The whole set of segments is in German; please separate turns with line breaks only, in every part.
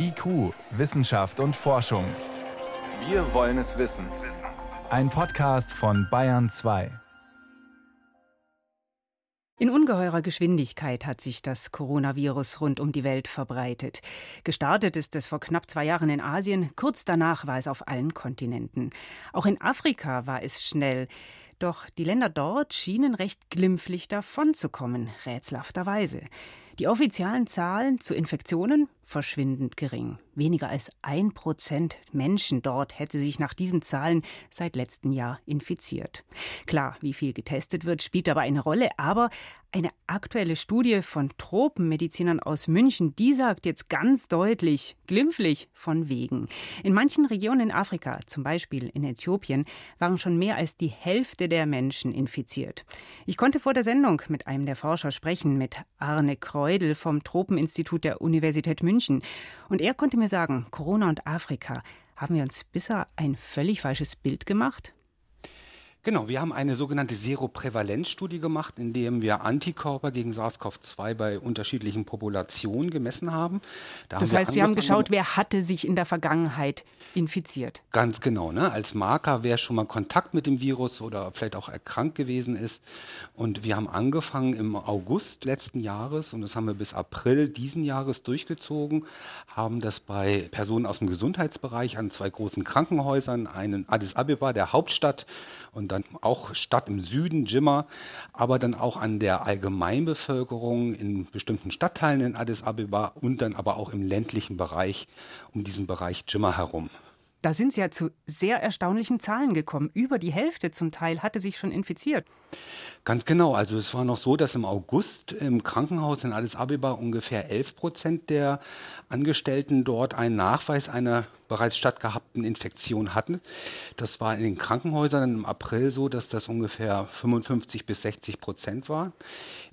IQ, Wissenschaft und Forschung. Wir wollen es wissen. Ein Podcast von Bayern 2.
In ungeheurer Geschwindigkeit hat sich das Coronavirus rund um die Welt verbreitet. Gestartet ist es vor knapp zwei Jahren in Asien, kurz danach war es auf allen Kontinenten. Auch in Afrika war es schnell. Doch die Länder dort schienen recht glimpflich davonzukommen, rätselhafterweise. Die offiziellen Zahlen zu Infektionen verschwindend gering. Weniger als ein Prozent Menschen dort hätte sich nach diesen Zahlen seit letztem Jahr infiziert. Klar, wie viel getestet wird, spielt dabei eine Rolle, aber eine aktuelle Studie von Tropenmedizinern aus München, die sagt jetzt ganz deutlich, glimpflich von wegen. In manchen Regionen in Afrika, zum Beispiel in Äthiopien, waren schon mehr als die Hälfte der Menschen infiziert. Ich konnte vor der Sendung mit einem der Forscher sprechen, mit Arne Kreudel vom Tropeninstitut der Universität München. Und er konnte mir sagen, Corona und Afrika, haben wir uns bisher ein völlig falsches Bild gemacht?
Genau, wir haben eine sogenannte Seroprävalenzstudie gemacht, in der wir Antikörper gegen SARS-CoV-2 bei unterschiedlichen Populationen gemessen haben.
Da das haben heißt, Sie haben geschaut, wer hatte sich in der Vergangenheit infiziert?
Ganz genau, ne? als Marker, wer schon mal Kontakt mit dem Virus oder vielleicht auch erkrankt gewesen ist. Und wir haben angefangen im August letzten Jahres und das haben wir bis April diesen Jahres durchgezogen, haben das bei Personen aus dem Gesundheitsbereich an zwei großen Krankenhäusern, einen Addis Abeba, der Hauptstadt, und dann auch Stadt im Süden, Jimma, aber dann auch an der Allgemeinbevölkerung in bestimmten Stadtteilen in Addis Abeba und dann aber auch im ländlichen Bereich um diesen Bereich Jimma herum.
Da sind Sie ja zu sehr erstaunlichen Zahlen gekommen. Über die Hälfte zum Teil hatte sich schon infiziert.
Ganz genau. Also es war noch so, dass im August im Krankenhaus in Addis Abeba ungefähr 11 Prozent der Angestellten dort einen Nachweis einer bereits stattgehabten Infektion hatten. Das war in den Krankenhäusern im April so, dass das ungefähr 55 bis 60 Prozent war.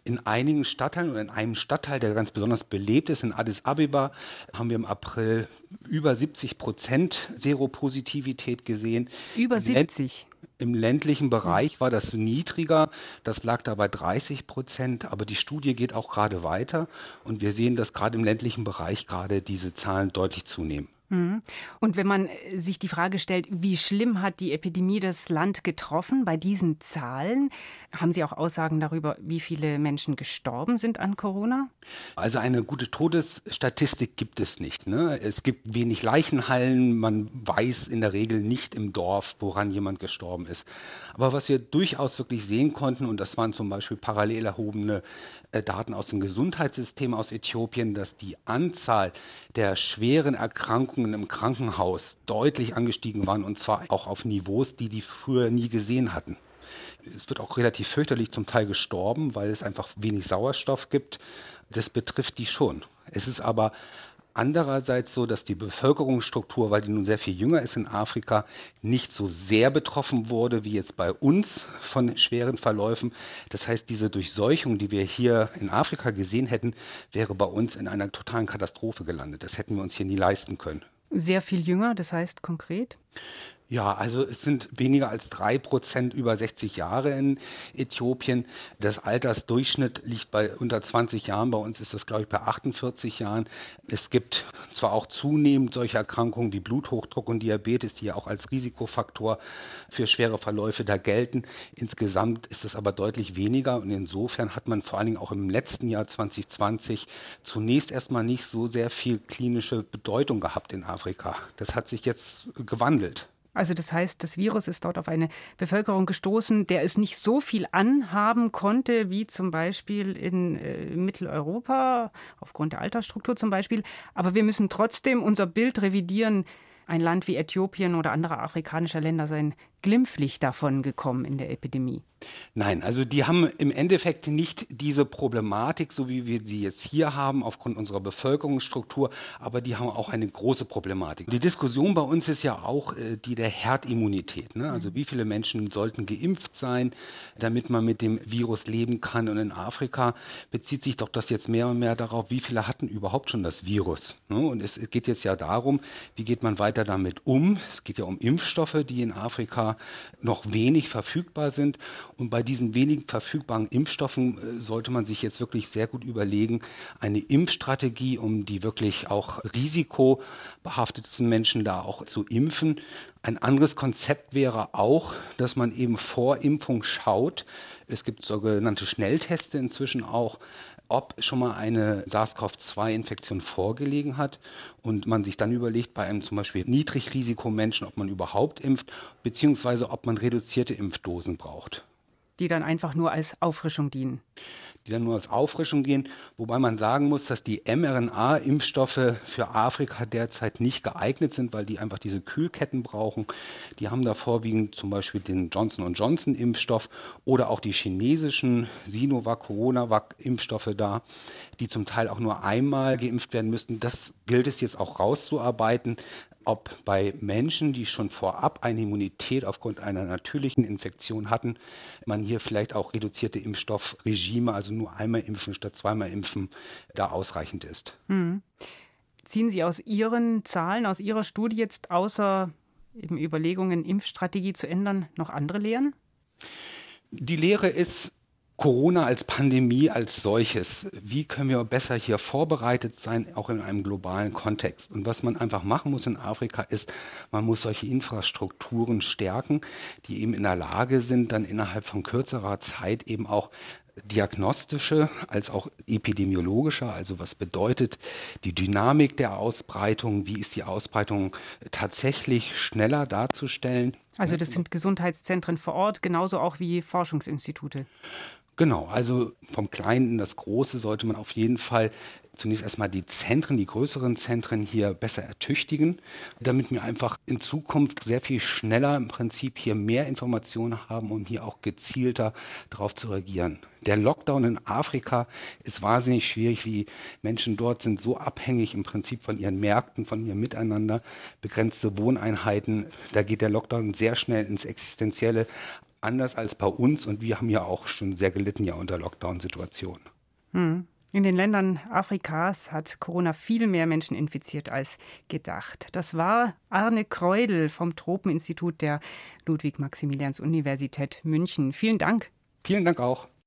In einigen Stadtteilen oder in einem Stadtteil, der ganz besonders belebt ist, in Addis Abeba, haben wir im April über 70 Prozent Seropositivität gesehen.
Über 70?
Im ländlichen Bereich war das niedriger, das lag da bei 30 Prozent, aber die Studie geht auch gerade weiter und wir sehen, dass gerade im ländlichen Bereich gerade diese Zahlen deutlich zunehmen.
Mhm. Und wenn man äh, sich die Frage stellt, wie schlimm hat die Epidemie das Land getroffen bei diesen Zahlen, haben Sie auch Aussagen darüber, wie viele Menschen gestorben sind an Corona?
Also eine gute Todesstatistik gibt es nicht. Ne? Es gibt wenig Leichenhallen, man weiß in der Regel nicht im Dorf, woran jemand gestorben ist. Aber was wir durchaus wirklich sehen konnten, und das waren zum Beispiel parallel erhobene äh, Daten aus dem Gesundheitssystem aus Äthiopien, dass die Anzahl der schweren Erkrankungen im Krankenhaus deutlich angestiegen waren und zwar auch auf Niveaus, die die früher nie gesehen hatten. Es wird auch relativ fürchterlich zum Teil gestorben, weil es einfach wenig Sauerstoff gibt. Das betrifft die schon. Es ist aber andererseits so, dass die Bevölkerungsstruktur, weil die nun sehr viel jünger ist in Afrika, nicht so sehr betroffen wurde wie jetzt bei uns von schweren Verläufen. Das heißt, diese Durchseuchung, die wir hier in Afrika gesehen hätten, wäre bei uns in einer totalen Katastrophe gelandet. Das hätten wir uns hier nie leisten können.
Sehr viel jünger, das heißt konkret?
Ja, also es sind weniger als drei Prozent über 60 Jahre in Äthiopien. Das Altersdurchschnitt liegt bei unter 20 Jahren. Bei uns ist das, glaube ich, bei 48 Jahren. Es gibt zwar auch zunehmend solche Erkrankungen wie Bluthochdruck und Diabetes, die ja auch als Risikofaktor für schwere Verläufe da gelten. Insgesamt ist es aber deutlich weniger und insofern hat man vor allen Dingen auch im letzten Jahr 2020 zunächst erstmal nicht so sehr viel klinische Bedeutung gehabt in Afrika. Das hat sich jetzt gewandelt.
Also das heißt, das Virus ist dort auf eine Bevölkerung gestoßen, der es nicht so viel anhaben konnte, wie zum Beispiel in äh, Mitteleuropa, aufgrund der Altersstruktur zum Beispiel. Aber wir müssen trotzdem unser Bild revidieren. Ein Land wie Äthiopien oder andere afrikanische Länder seien glimpflich davon gekommen in der Epidemie.
Nein, also die haben im Endeffekt nicht diese Problematik, so wie wir sie jetzt hier haben, aufgrund unserer Bevölkerungsstruktur, aber die haben auch eine große Problematik. Die Diskussion bei uns ist ja auch äh, die der Herdimmunität. Ne? Also wie viele Menschen sollten geimpft sein, damit man mit dem Virus leben kann. Und in Afrika bezieht sich doch das jetzt mehr und mehr darauf, wie viele hatten überhaupt schon das Virus. Ne? Und es geht jetzt ja darum, wie geht man weiter damit um. Es geht ja um Impfstoffe, die in Afrika Noch wenig verfügbar sind. Und bei diesen wenigen verfügbaren Impfstoffen äh, sollte man sich jetzt wirklich sehr gut überlegen, eine Impfstrategie, um die wirklich auch risikobehaftetsten Menschen da auch zu impfen. Ein anderes Konzept wäre auch, dass man eben vor Impfung schaut. Es gibt sogenannte Schnellteste inzwischen auch, ob schon mal eine SARS-CoV-2-Infektion vorgelegen hat und man sich dann überlegt, bei einem zum Beispiel Niedrigrisikomenschen, ob man überhaupt impft, beziehungsweise ob man reduzierte Impfdosen braucht.
Die dann einfach nur als Auffrischung dienen
die dann nur als Auffrischung gehen, wobei man sagen muss, dass die mRNA-Impfstoffe für Afrika derzeit nicht geeignet sind, weil die einfach diese Kühlketten brauchen. Die haben da vorwiegend zum Beispiel den Johnson Johnson-Impfstoff oder auch die chinesischen Sinovac, Coronavac-Impfstoffe da, die zum Teil auch nur einmal geimpft werden müssten. Das gilt es jetzt auch rauszuarbeiten ob bei Menschen, die schon vorab eine Immunität aufgrund einer natürlichen Infektion hatten, man hier vielleicht auch reduzierte Impfstoffregime, also nur einmal impfen statt zweimal impfen, da ausreichend ist. Hm.
Ziehen Sie aus Ihren Zahlen, aus Ihrer Studie jetzt außer eben Überlegungen, Impfstrategie zu ändern, noch andere Lehren?
Die Lehre ist, Corona als Pandemie als solches, wie können wir besser hier vorbereitet sein, auch in einem globalen Kontext? Und was man einfach machen muss in Afrika ist, man muss solche Infrastrukturen stärken, die eben in der Lage sind, dann innerhalb von kürzerer Zeit eben auch diagnostische als auch epidemiologische, also was bedeutet die Dynamik der Ausbreitung, wie ist die Ausbreitung tatsächlich schneller darzustellen.
Also das sind Gesundheitszentren vor Ort, genauso auch wie Forschungsinstitute.
Genau, also vom Kleinen in das Große sollte man auf jeden Fall zunächst erstmal die Zentren, die größeren Zentren hier besser ertüchtigen, damit wir einfach in Zukunft sehr viel schneller im Prinzip hier mehr Informationen haben, um hier auch gezielter darauf zu reagieren. Der Lockdown in Afrika ist wahnsinnig schwierig. Die Menschen dort sind so abhängig im Prinzip von ihren Märkten, von ihrem Miteinander, begrenzte Wohneinheiten. Da geht der Lockdown sehr schnell ins Existenzielle anders als bei uns und wir haben ja auch schon sehr gelitten ja unter Lockdown-Situationen.
Hm. In den Ländern Afrikas hat Corona viel mehr Menschen infiziert als gedacht. Das war Arne Kreudel vom Tropeninstitut der Ludwig-Maximilians-Universität München. Vielen Dank.
Vielen Dank auch.